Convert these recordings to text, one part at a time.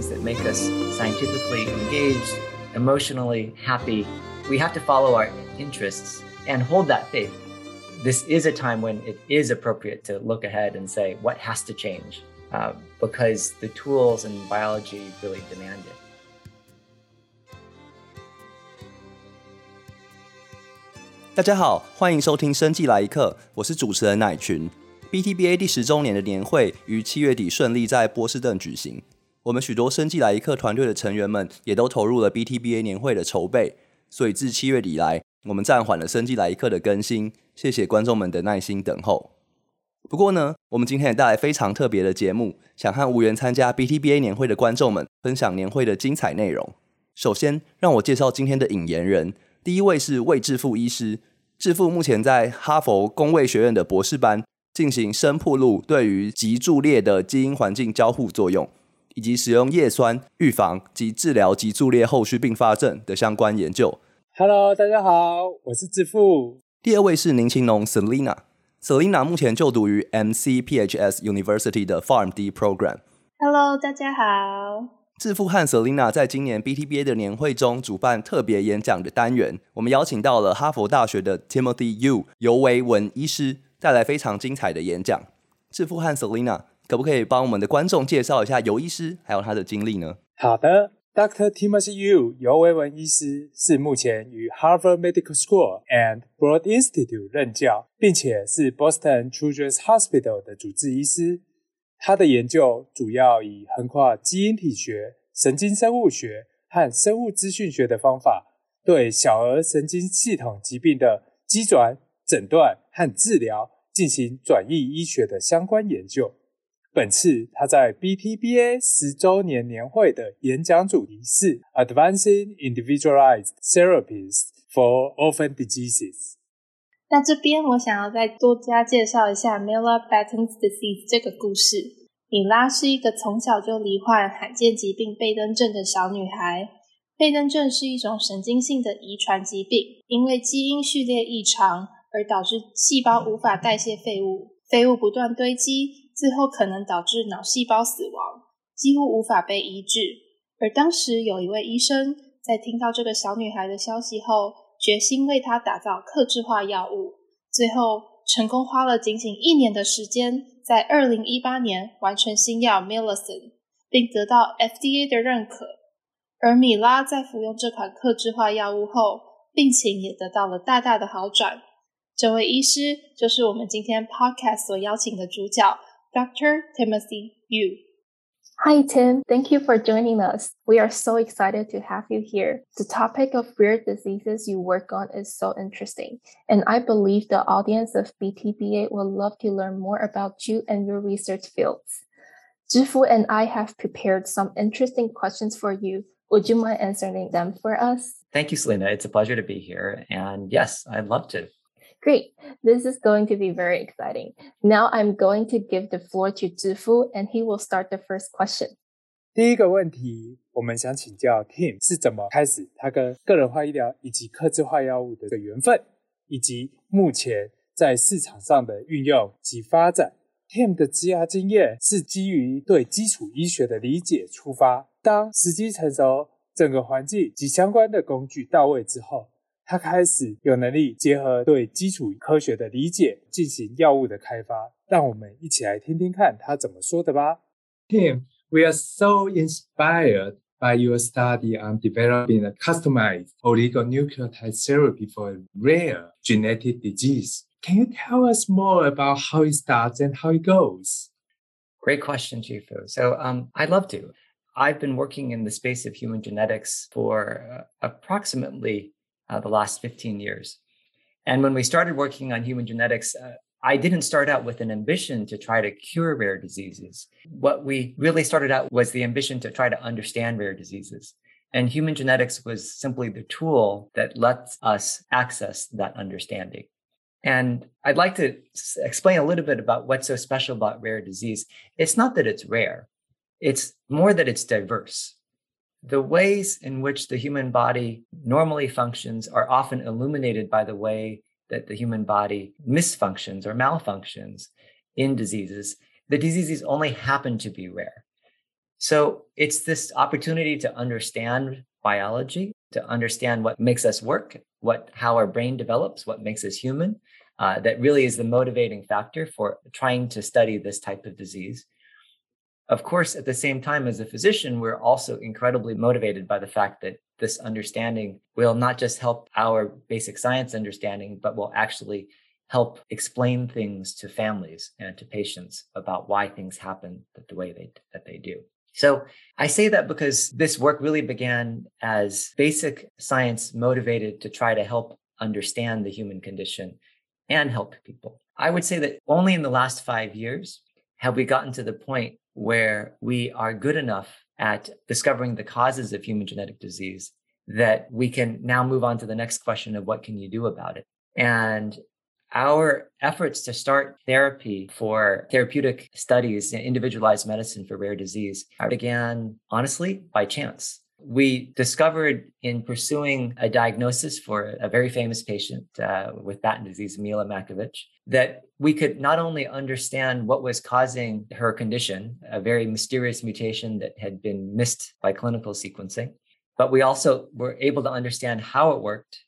things that make us scientifically engaged, emotionally happy. We have to follow our interests and hold that faith. This is a time when it is appropriate to look ahead and say, what has to change? Uh, because the tools and biology really demand it. 大家好，欢迎收听《生计来一课》，我是主持人乃群。BTBA 第十周年的年会于七月底顺利在波士顿举行。 我们许多生计来一课团队的成员们也都投入了 BTBA 年会的筹备，所以自七月底来，我们暂缓了生计来一课的更新。谢谢观众们的耐心等候。不过呢，我们今天也带来非常特别的节目，想和无缘参加 BTBA 年会的观众们分享年会的精彩内容。首先，让我介绍今天的引言人。第一位是魏志富医师，志富目前在哈佛工卫学院的博士班进行深铺路对于脊柱裂的基因环境交互作用，以及使用叶酸预防及治疗脊柱裂后续并发症的相关研究。Hello，大家好，我是志富。第二位是林晴农 Selina，Selina 目前就读于 MCPHS University 的 PharmD Program。Hello，大家好。致富和 Selina 在今年 BTBA 的年会中主办特别演讲的单元，我们邀请到了哈佛大学的 Timothy Yu 尤维文医师，带来非常精彩的演讲。致富和 Selina 可不可以帮我们的观众介绍一下尤医师还有他的经历呢？好的，Dr. Timothy Yu 尤维文医师是目前于 Harvard Medical School and Broad Institute 任教，并且是 Boston Children's Hospital 的主治医师。他的研究主要以横跨基因体学、神经生物学和生物资讯学的方法，对小儿神经系统疾病的机转、诊断和治疗进行转译医学的相关研究。本次他在 BTBA 十周年年会的演讲主题是 Advancing Individualized Therapies for Orphan Diseases。那这边我想要再多加介绍一下 Miller Batten's disease 这个故事。米拉是一个从小就罹患罕见疾病贝登症的小女孩。贝登症是一种神经性的遗传疾病，因为基因序列异常而导致细胞无法代谢废物，废物不断堆积，最后可能导致脑细胞死亡，几乎无法被医治。而当时有一位医生在听到这个小女孩的消息后。决心为她打造克制化药物，最后成功花了仅仅一年的时间，在二零一八年完成新药 m i l l i c e n 并得到 FDA 的认可。而米拉在服用这款克制化药物后，病情也得到了大大的好转。这位医师就是我们今天 Podcast 所邀请的主角，Dr. Timothy Yu. Hi, Tim. Thank you for joining us. We are so excited to have you here. The topic of rare diseases you work on is so interesting, and I believe the audience of BTBA will love to learn more about you and your research fields. Zhifu and I have prepared some interesting questions for you. Would you mind answering them for us? Thank you, Selena. It's a pleasure to be here. And yes, I'd love to. Great. This is going to be very exciting. Now I'm going to give the floor to Zhifu and he will start the first question. 第一个问题，我们想请教 Tim 是怎么开始他跟个人化医疗以及客制化药物的缘分，以及目前在市场上的运用及发展。Tim 的职涯经验是基于对基础医学的理解出发，当时机成熟，整个环境及相关的工具到位之后。 他开始有能力结合对基础科学的理解，进行药物的开发。让我们一起来听听看他怎么说的吧。Tim, we are so inspired by your study on developing a customized oligonucleotide therapy for a rare genetic disease. Can you tell us more about how it starts and how it goes? Great question, Zhifu. So um, I'd love to. I've been working in the space of human genetics for uh, approximately uh, the last 15 years. And when we started working on human genetics, uh, I didn't start out with an ambition to try to cure rare diseases. What we really started out was the ambition to try to understand rare diseases. And human genetics was simply the tool that lets us access that understanding. And I'd like to explain a little bit about what's so special about rare disease. It's not that it's rare, it's more that it's diverse the ways in which the human body normally functions are often illuminated by the way that the human body misfunctions or malfunctions in diseases. The diseases only happen to be rare. So it's this opportunity to understand biology, to understand what makes us work, what how our brain develops, what makes us human. Uh, that really is the motivating factor for trying to study this type of disease. Of course, at the same time, as a physician, we're also incredibly motivated by the fact that this understanding will not just help our basic science understanding, but will actually help explain things to families and to patients about why things happen the way they, that they do. So I say that because this work really began as basic science motivated to try to help understand the human condition and help people. I would say that only in the last five years have we gotten to the point where we are good enough at discovering the causes of human genetic disease that we can now move on to the next question of what can you do about it? And our efforts to start therapy for therapeutic studies in individualized medicine for rare disease began honestly by chance. We discovered in pursuing a diagnosis for a very famous patient uh, with Batten disease, Mila Makovec, that we could not only understand what was causing her condition, a very mysterious mutation that had been missed by clinical sequencing, but we also were able to understand how it worked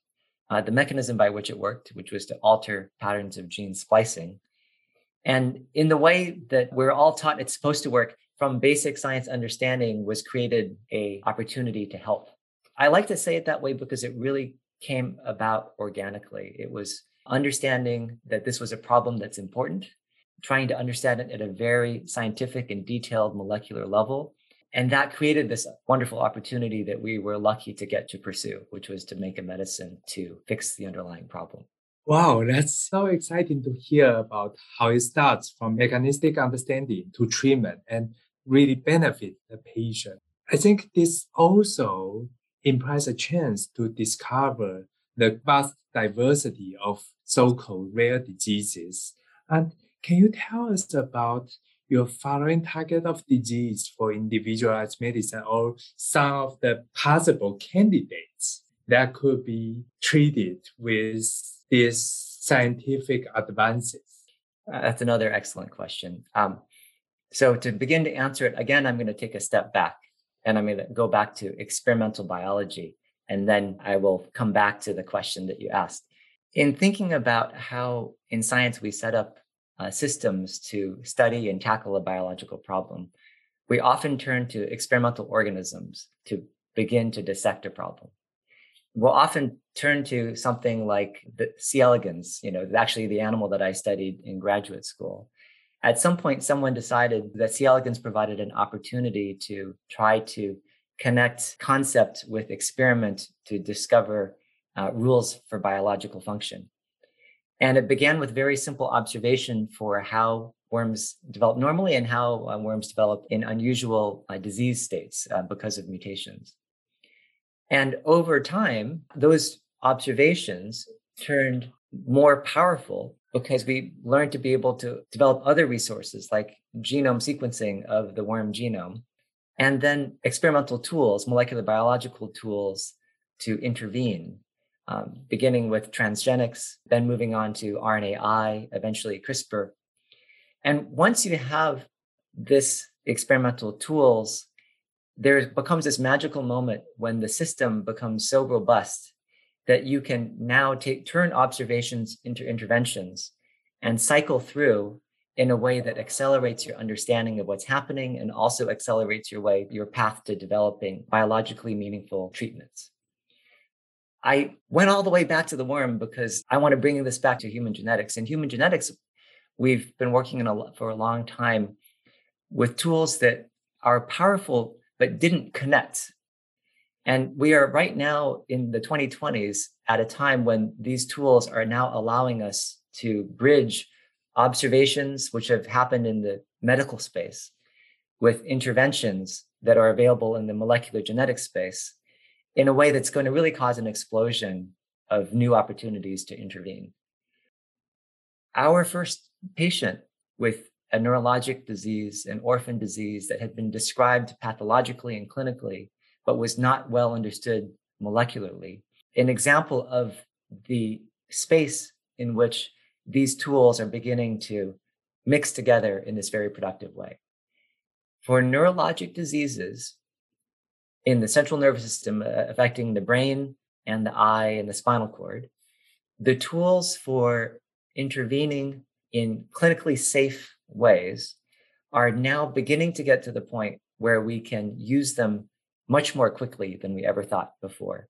uh, the mechanism by which it worked, which was to alter patterns of gene splicing. And in the way that we're all taught it's supposed to work, from basic science understanding was created a opportunity to help. I like to say it that way because it really came about organically. It was understanding that this was a problem that's important, trying to understand it at a very scientific and detailed molecular level, and that created this wonderful opportunity that we were lucky to get to pursue, which was to make a medicine to fix the underlying problem. Wow, that's so exciting to hear about how it starts from mechanistic understanding to treatment and really benefit the patient. I think this also implies a chance to discover the vast diversity of so-called rare diseases. And can you tell us about your following target of disease for individualized medicine or some of the possible candidates that could be treated with these scientific advances? Uh, that's another excellent question. Um, so to begin to answer it, again, I'm going to take a step back and I'm going to go back to experimental biology. And then I will come back to the question that you asked. In thinking about how in science we set up uh, systems to study and tackle a biological problem, we often turn to experimental organisms to begin to dissect a problem. We'll often turn to something like the C. elegans, you know, actually the animal that I studied in graduate school. At some point, someone decided that C. elegans provided an opportunity to try to connect concept with experiment to discover uh, rules for biological function. And it began with very simple observation for how worms develop normally and how uh, worms develop in unusual uh, disease states uh, because of mutations. And over time, those observations turned more powerful because we learned to be able to develop other resources like genome sequencing of the worm genome, and then experimental tools, molecular biological tools to intervene um, beginning with transgenics, then moving on to RNAi, eventually CRISPR. And once you have this experimental tools, there becomes this magical moment when the system becomes so robust that you can now take turn observations into interventions and cycle through in a way that accelerates your understanding of what's happening and also accelerates your way your path to developing biologically meaningful treatments I went all the way back to the worm because I want to bring this back to human genetics. In human genetics, we've been working a, for a long time with tools that are powerful but didn't connect. And we are right now in the 2020s at a time when these tools are now allowing us to bridge observations which have happened in the medical space with interventions that are available in the molecular genetic space in a way that's going to really cause an explosion of new opportunities to intervene. Our first patient with a neurologic disease, an orphan disease that had been described pathologically and clinically, but was not well understood molecularly. An example of the space in which these tools are beginning to mix together in this very productive way. for neurologic diseases in the central nervous system uh, affecting the brain and the eye and the spinal cord, the tools for intervening in clinically safe ways are now beginning to get to the point where we can use them much more quickly than we ever thought before.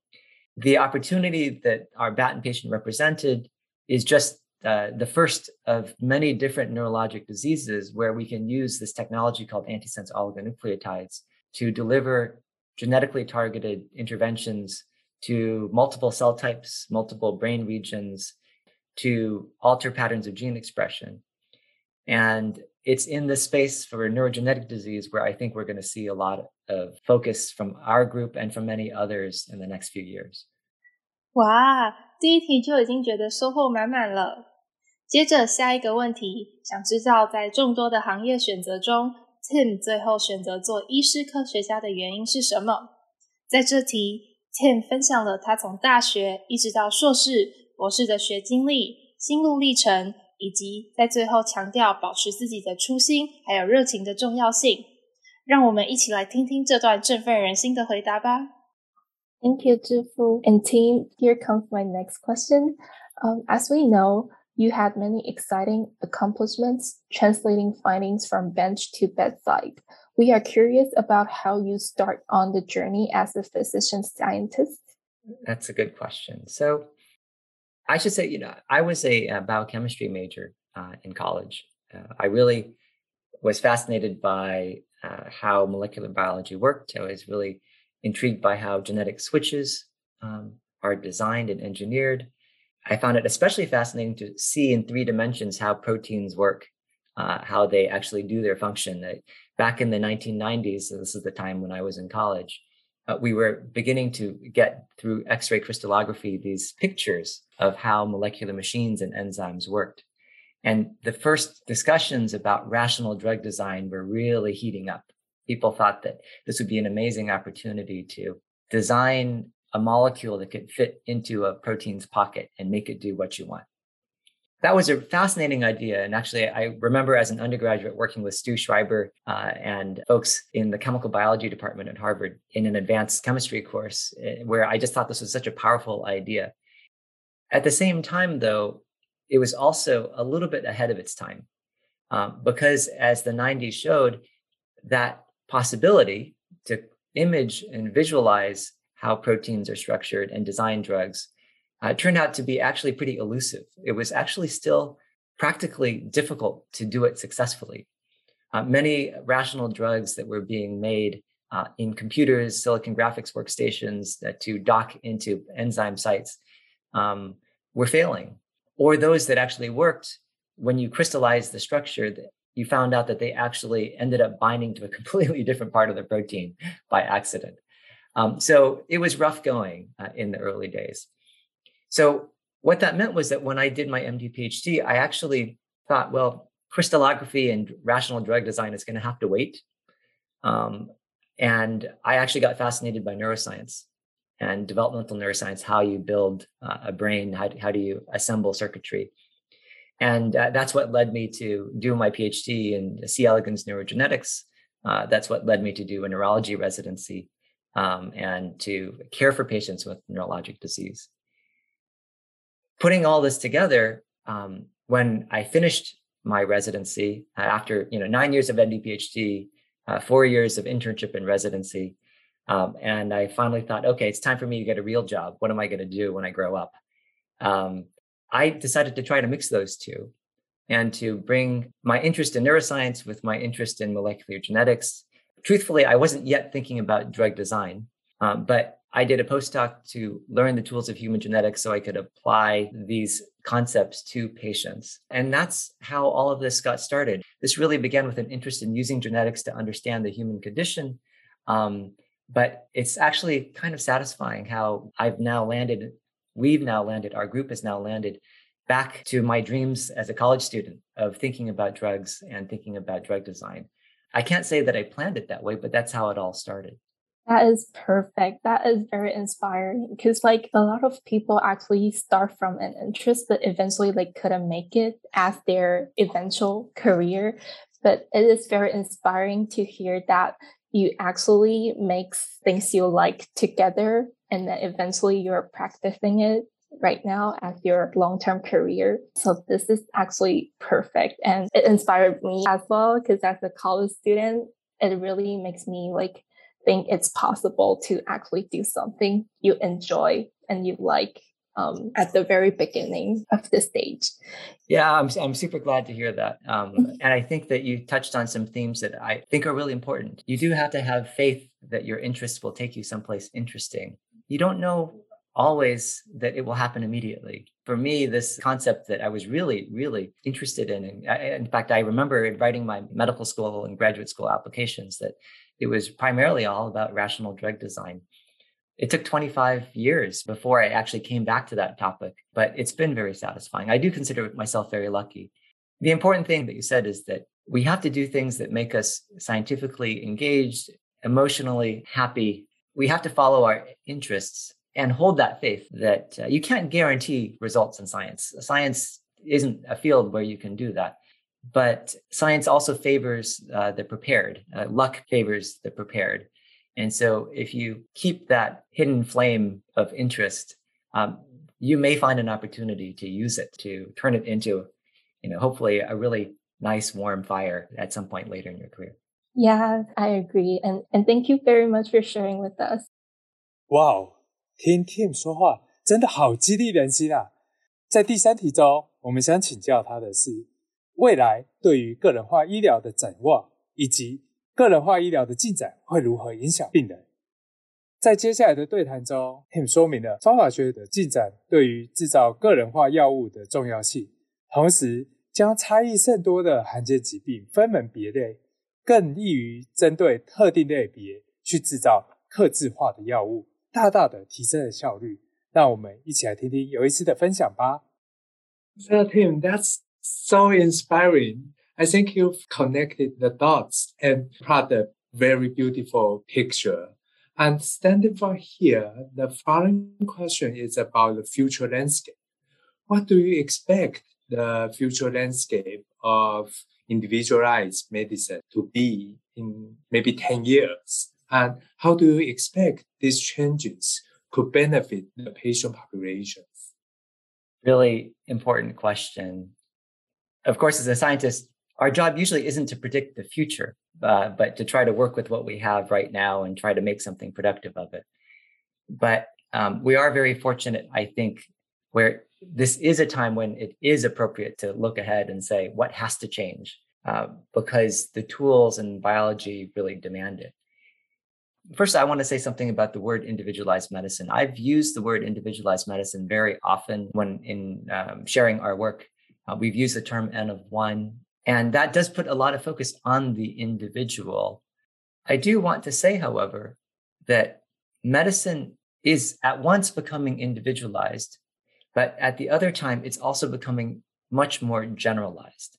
The opportunity that our Batten patient represented is just uh, the first of many different neurologic diseases where we can use this technology called antisense oligonucleotides to deliver genetically targeted interventions to multiple cell types, multiple brain regions, to alter patterns of gene expression. And it's in this space for neurogenetic disease where I think we're going to see a lot of focus from our group and from many others in the next few years. 哇，第一题就已经觉得收获满满了。接着下一个问题，想知道在众多的行业选择中，Tim 最后选择做医师科学家的原因是什么？在这题，Tim 分享了他从大学一直到硕士、博士的学经历、心路历程，以及在最后强调保持自己的初心还有热情的重要性。让我们一起来听听这段振奋人心的回答吧。Thank you, Zhifu. And team, here comes my next question. Um, as we know, you had many exciting accomplishments translating findings from bench to bedside. We are curious about how you start on the journey as a physician scientist. That's a good question. So, I should say, you know, I was a, a biochemistry major uh, in college. Uh, I really was fascinated by uh, how molecular biology worked. I was really intrigued by how genetic switches um, are designed and engineered. I found it especially fascinating to see in three dimensions how proteins work, uh, how they actually do their function. back in the 1990s, so this is the time when I was in college, uh, we were beginning to get through X-ray crystallography these pictures of how molecular machines and enzymes worked. And the first discussions about rational drug design were really heating up people thought that this would be an amazing opportunity to design a molecule that could fit into a protein's pocket and make it do what you want. That was a fascinating idea. And actually, I remember as an undergraduate working with Stu Schreiber uh, and folks in the chemical biology department at Harvard in an advanced chemistry course, eh, where I just thought this was such a powerful idea. At the same time, though, it was also a little bit ahead of its time um, because as the 90s showed, that possibility to image and visualize how proteins are structured and design drugs uh, turned out to be actually pretty elusive. It was actually still practically difficult to do it successfully. Uh, many rational drugs that were being made uh, in computers, silicon graphics workstations that to dock into enzyme sites um, were failing, or those that actually worked when you crystallized the structure, you found out that they actually ended up binding to a completely different part of the protein by accident. Um, so it was rough going uh, in the early days. So what that meant was that when I did my MD PhD, I actually thought, well, crystallography and rational drug design is going to have to wait. Um, and I actually got fascinated by neuroscience and developmental neuroscience, how you build uh, a brain, how, how do you assemble circuitry. And uh, that's what led me to do my PhD in C. elegans neurogenetics. Uh, that's what led me to do a neurology residency um, and to care for patients with neurologic disease. Putting all this together, um, when I finished my residency uh, after you know nine years of MD PhD, uh, four years of internship and residency, um, and I finally thought, okay, it's time for me to get a real job. What am I going to do when I grow up? Um, I decided to try to mix those two and to bring my interest in neuroscience with my interest in molecular genetics. Truthfully, I wasn't yet thinking about drug design, um, but I did a postdoc to learn the tools of human genetics so I could apply these concepts to patients. And that's how all of this got started. This really began with an interest in using genetics to understand the human condition. Um, but it's actually kind of satisfying how I've now landed we've now landed, our group has now landed back to my dreams as a college student of thinking about drugs and thinking about drug design. I can't say that I planned it that way, but that's how it all started. That is perfect. That is very inspiring because like a lot of people actually start from an interest, but eventually like couldn't make it as their eventual career. but it is very inspiring to hear that you actually make things you like together and then eventually you're practicing it right now as your long-term career. So this is actually perfect. And it inspired me as well because as a college student, it really makes me like think it's possible to actually do something you enjoy and you like um, at the very beginning of the stage. Yeah, I'm, I'm super glad to hear that. Um, and I think that you touched on some themes that I think are really important. You do have to have faith that your interests will take you someplace interesting. You don't know always that it will happen immediately. For me, this concept that I was really, really interested in, and I, in fact, I remember writing my medical school and graduate school applications that it was primarily all about rational drug design. It took 25 years before I actually came back to that topic, but it's been very satisfying. I do consider myself very lucky. The important thing that you said is that we have to do things that make us scientifically engaged, emotionally happy. We have to follow our interests and hold that faith that uh, you can't guarantee results in science. Science isn't a field where you can do that. But science also favors uh, the prepared. Uh, luck favors the prepared. And so if you keep that hidden flame of interest, um, you may find an opportunity to use it to turn it into, you know, hopefully a really nice warm fire at some point later in your career. Yeah, I agree. And and thank you very much for sharing with us. Wow. 听 Tim 说话真的好激励人心啊！在第三题中，我们想请教他的是未来对于个人化医疗的展望，以及 个人化医疗的进展会如何影响病人。在接下来的对谈中，Tim 说明了方法学的进展对于制造个人化药物的重要性，同时将差异甚多的罕见疾病分门别类，更易于针对特定类别去制造克制化的药物。大大的提升了效率。让我们一起来听听有意思的分享吧。So Tim, that's so inspiring. I think you've connected the dots and brought a very beautiful picture. And standing for here, the following question is about the future landscape. What do you expect the future landscape of individualized medicine to be in maybe 10 years? And how do you expect these changes could benefit the patient populations? Really important question. Of course, as a scientist, our job usually isn't to predict the future, uh, but to try to work with what we have right now and try to make something productive of it. But um, we are very fortunate, I think, where this is a time when it is appropriate to look ahead and say what has to change uh, because the tools and biology really demand it. First, I want to say something about the word individualized medicine. I've used the word individualized medicine very often when in um, sharing our work. Uh, we've used the term N of one, and that does put a lot of focus on the individual. I do want to say, however, that medicine is at once becoming individualized, but at the other time, it's also becoming much more generalized.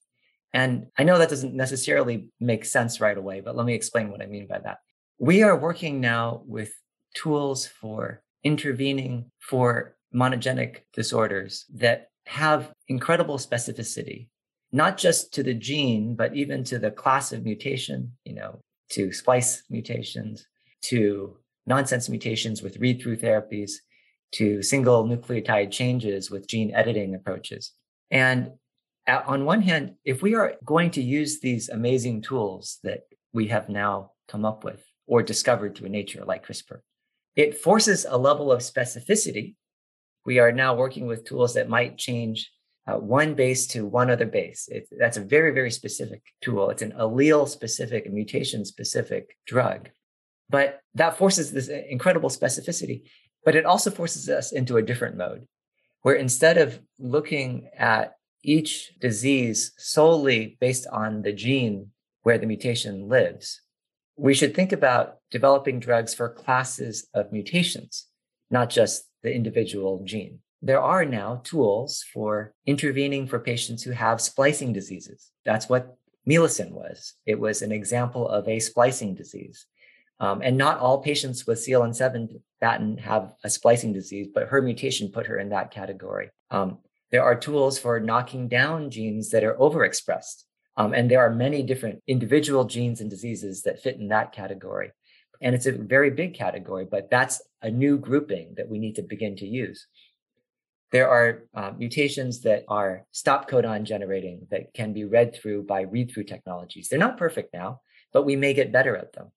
And I know that doesn't necessarily make sense right away, but let me explain what I mean by that. We are working now with tools for intervening for monogenic disorders that have incredible specificity, not just to the gene, but even to the class of mutation, you know, to splice mutations, to nonsense mutations with read through therapies, to single nucleotide changes with gene editing approaches. And on one hand, if we are going to use these amazing tools that we have now come up with or discovered through nature like CRISPR. It forces a level of specificity. We are now working with tools that might change uh, one base to one other base. It, that's a very, very specific tool. It's an allele specific, mutation specific drug. But that forces this incredible specificity. But it also forces us into a different mode where instead of looking at each disease solely based on the gene where the mutation lives, we should think about developing drugs for classes of mutations, not just the individual gene. There are now tools for intervening for patients who have splicing diseases. That's what milasen was. It was an example of a splicing disease. Um, and not all patients with CLN7 batten have a splicing disease, but her mutation put her in that category. Um, there are tools for knocking down genes that are overexpressed Um, and there are many different individual genes and diseases that fit in that category. And it's a very big category, but that's a new grouping that we need to begin to use. There are uh, mutations that are stop codon generating that can be read through by read through technologies. They're not perfect now, but we may get better at them.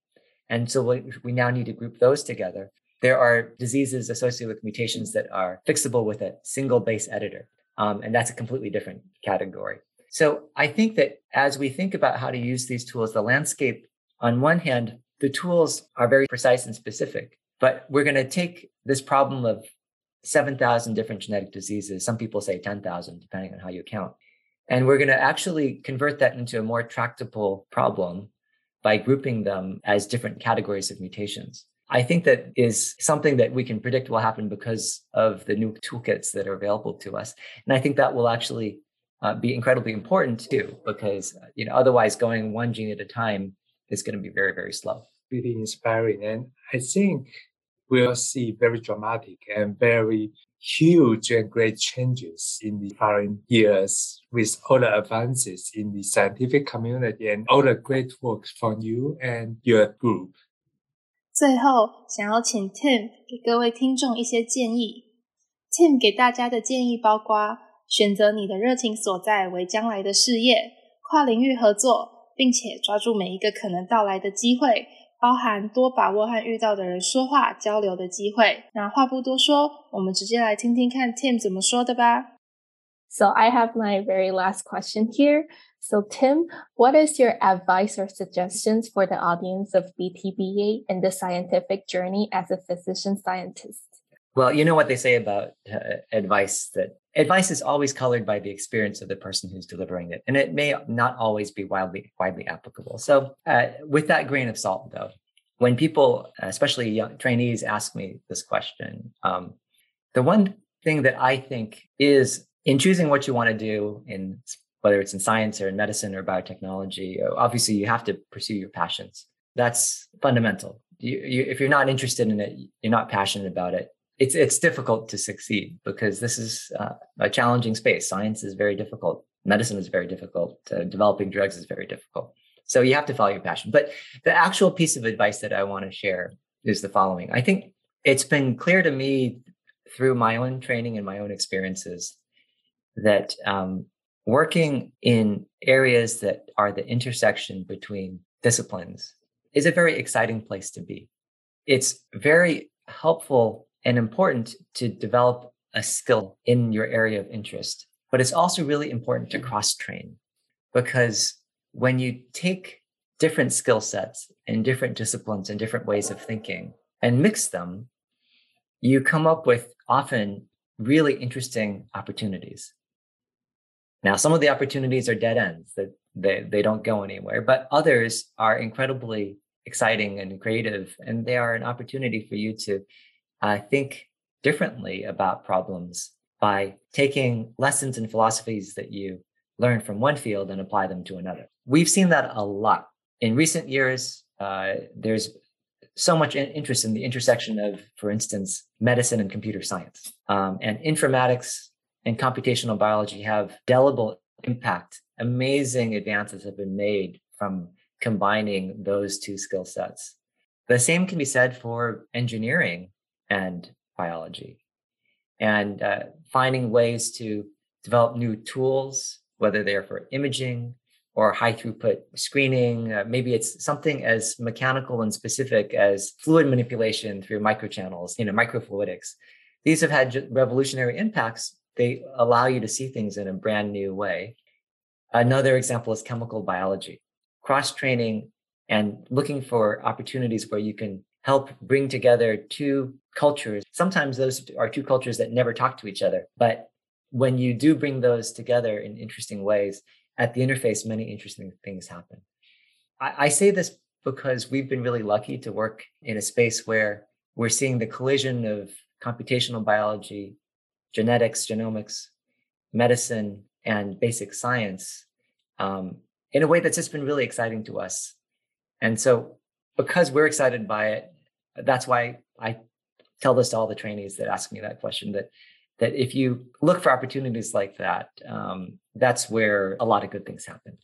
And so we, we now need to group those together. There are diseases associated with mutations that are fixable with a single base editor. Um, and that's a completely different category. So I think that as we think about how to use these tools, the landscape, on one hand, the tools are very precise and specific, but we're going to take this problem of 7,000 different genetic diseases. Some people say 10,000, depending on how you count. And we're going to actually convert that into a more tractable problem by grouping them as different categories of mutations. I think that is something that we can predict will happen because of the new toolkits that are available to us. And I think that will actually uh, be incredibly important too, because you know otherwise going one gene at a time is going to be very very slow. Really inspiring, and I think we'll see very dramatic and very huge and great changes in the following years with all the advances in the scientific community and all the great work from you and your group. 最后，想要请 Tim 给各位听众一些建议。Tim 给大家的建议包括选择你的热情所在为将来的事业，跨领域合作，并且抓住每一个可能到来的机会， 包含多把握和遇到的人说话交流的机会。那话不多说，我们直接来听听看 Tim 怎么说的吧。So I have my very last question here. So Tim, what is your advice or suggestions for the audience of BTBA in the scientific journey as a physician scientist? Well, you know what they say about uh, advice that advice is always colored by the experience of the person who's delivering it, and it may not always be widely widely applicable. So, uh, with that grain of salt, though, when people, especially young trainees, ask me this question, um, the one thing that I think is in choosing what you want to do in whether it's in science or in medicine or biotechnology, obviously you have to pursue your passions. That's fundamental. You, you, if you're not interested in it, you're not passionate about it it's it's difficult to succeed because this is uh, a challenging space. Science is very difficult. Medicine is very difficult. Uh, developing drugs is very difficult. So you have to follow your passion. But the actual piece of advice that I want to share is the following. I think it's been clear to me through my own training and my own experiences that um, working in areas that are the intersection between disciplines is a very exciting place to be. It's very helpful and important to develop a skill in your area of interest. But it's also really important to cross train because when you take different skill sets and different disciplines and different ways of thinking and mix them, you come up with often really interesting opportunities. Now, some of the opportunities are dead ends that they, they don't go anywhere, but others are incredibly exciting and creative, and they are an opportunity for you to uh, think differently about problems by taking lessons and philosophies that you learn from one field and apply them to another. We've seen that a lot. In recent years, uh, there's so much interest in the intersection of, for instance, medicine and computer science. Um, and informatics and computational biology have delible impact. Amazing advances have been made from combining those two skill sets. The same can be said for engineering and biology and uh, finding ways to develop new tools, whether they're for imaging or high throughput screening. Uh, maybe it's something as mechanical and specific as fluid manipulation through microchannels, you know, microfluidics. These have had revolutionary impacts. They allow you to see things in a brand new way. Another example is chemical biology, cross training and looking for opportunities where you can help bring together two cultures. Sometimes those are two cultures that never talk to each other. But when you do bring those together in interesting ways, at the interface, many interesting things happen. I, I say this because we've been really lucky to work in a space where we're seeing the collision of computational biology, genetics, genomics, medicine, and basic science um, in a way that's just been really exciting to us. And so, because we're excited by it, that's why I tell this to all the trainees that ask me that question that that if you look for opportunities like that, um, that's where a lot of good things happen.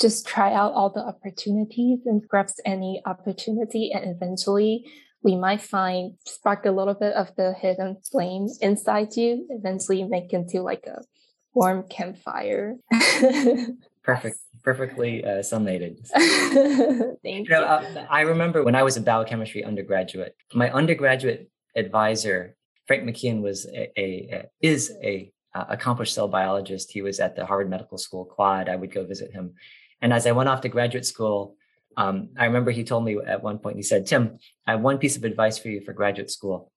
just try out all the opportunities and grasp any opportunity and eventually we might find spark a little bit of the hidden flame inside you eventually make into like a warm campfire perfect perfectly uh, summated thank you, know, uh, i remember when i was a biochemistry undergraduate my undergraduate advisor frank mckeon was a, a, a is a uh, accomplished cell biologist. He was at the harvard medical school quad. I would go visit him. And as i went off to graduate school um, I remember he told me at one point, he said, Tim, I have one piece of advice for you for graduate school.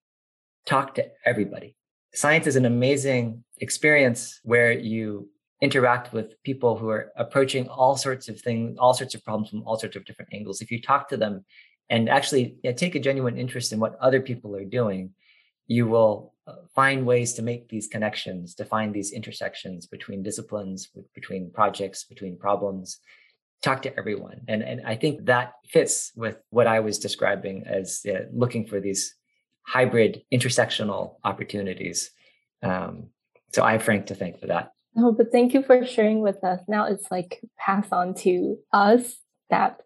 Talk to everybody. Science is an amazing experience where you interact with people who are approaching all sorts of things, all sorts of problems from all sorts of different angles. If you talk to them and actually yeah, take a genuine interest in what other people are doing, you will uh, find ways to make these connections, to find these intersections between disciplines, between projects, between problems, talk to everyone. And, and I think that fits with what I was describing as uh, looking for these hybrid intersectional opportunities. Um, so I have Frank to thank for that. No, but thank you for sharing with us. Now it's like pass on to us that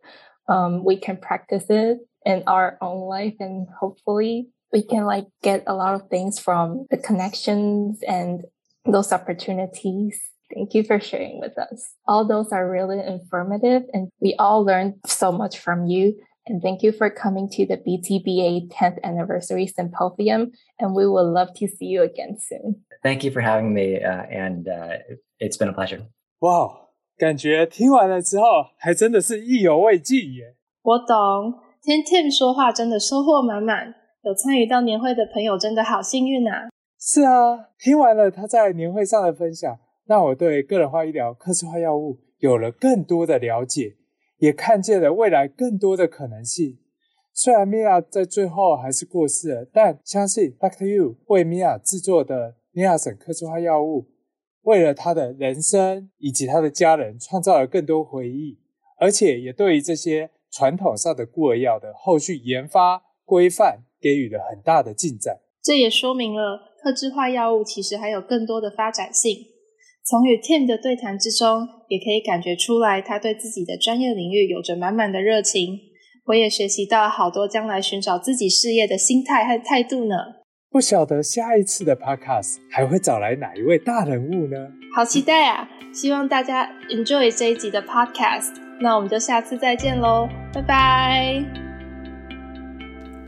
um, we can practice it in our own life and hopefully we can like get a lot of things from the connections and those opportunities Thank you for sharing with us. All those are really informative and we all learned so much from you. And thank you for coming to the BTBA 10th anniversary symposium. And we would love to see you again soon. Thank you for having me. Uh, and uh, it's been a pleasure. Wow，感觉听完了之后，还真的是意犹未尽耶。我懂，听 Tim 说话真的收获满满。有参与到年会的朋友真的好幸运啊！是啊，听完了他在年会上的分享，让我对个人化医疗、科技化药物有了更多的了解， 也看见了未来更多的可能性。虽然米娅在最后还是过世了，但相信 Dr. You 为米娅制作的米娅省科技化药物，为了他的人生以及他的家人创造了更多回忆，而且也对于这些传统上的孤儿药的后续研发规范给予了很大的进展。这也说明了特制化药物其实还有更多的发展性。从与 Tim 的对谈之中，也可以感觉出来，他对自己的专业领域有着满满的热情。我也学习到好多将来寻找自己事业的心态和态度呢。不晓得下一次的 Podcast 还会找来哪一位大人物呢？好期待啊！希望大家 enjoy 这一集的 Podcast。那我们就下次再见喽，拜拜。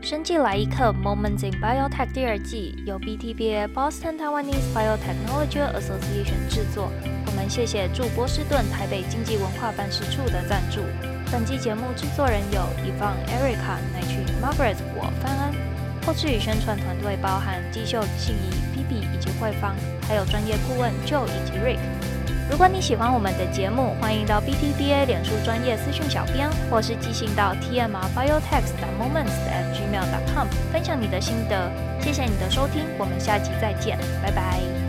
生计来一课 Moments in Biotech 第二季由 BTBA Boston Taiwanese Biotechnology Association 制作。我们谢谢驻波士顿台北经济文化办事处的赞助。本期节目制作人有 Evan、Erica、乃群、Margaret、我范安。后置与宣传团队包含季秀、信怡、B B 以及慧芳，还有专业顾问 Joe 以及 Rick。如果你喜欢我们的节目，欢迎到 BTBA 脸书专业私讯小编，或是寄信到 TMR Biotech Moments at gmail.com 分享你的心得。谢谢你的收听，我们下集再见，拜拜。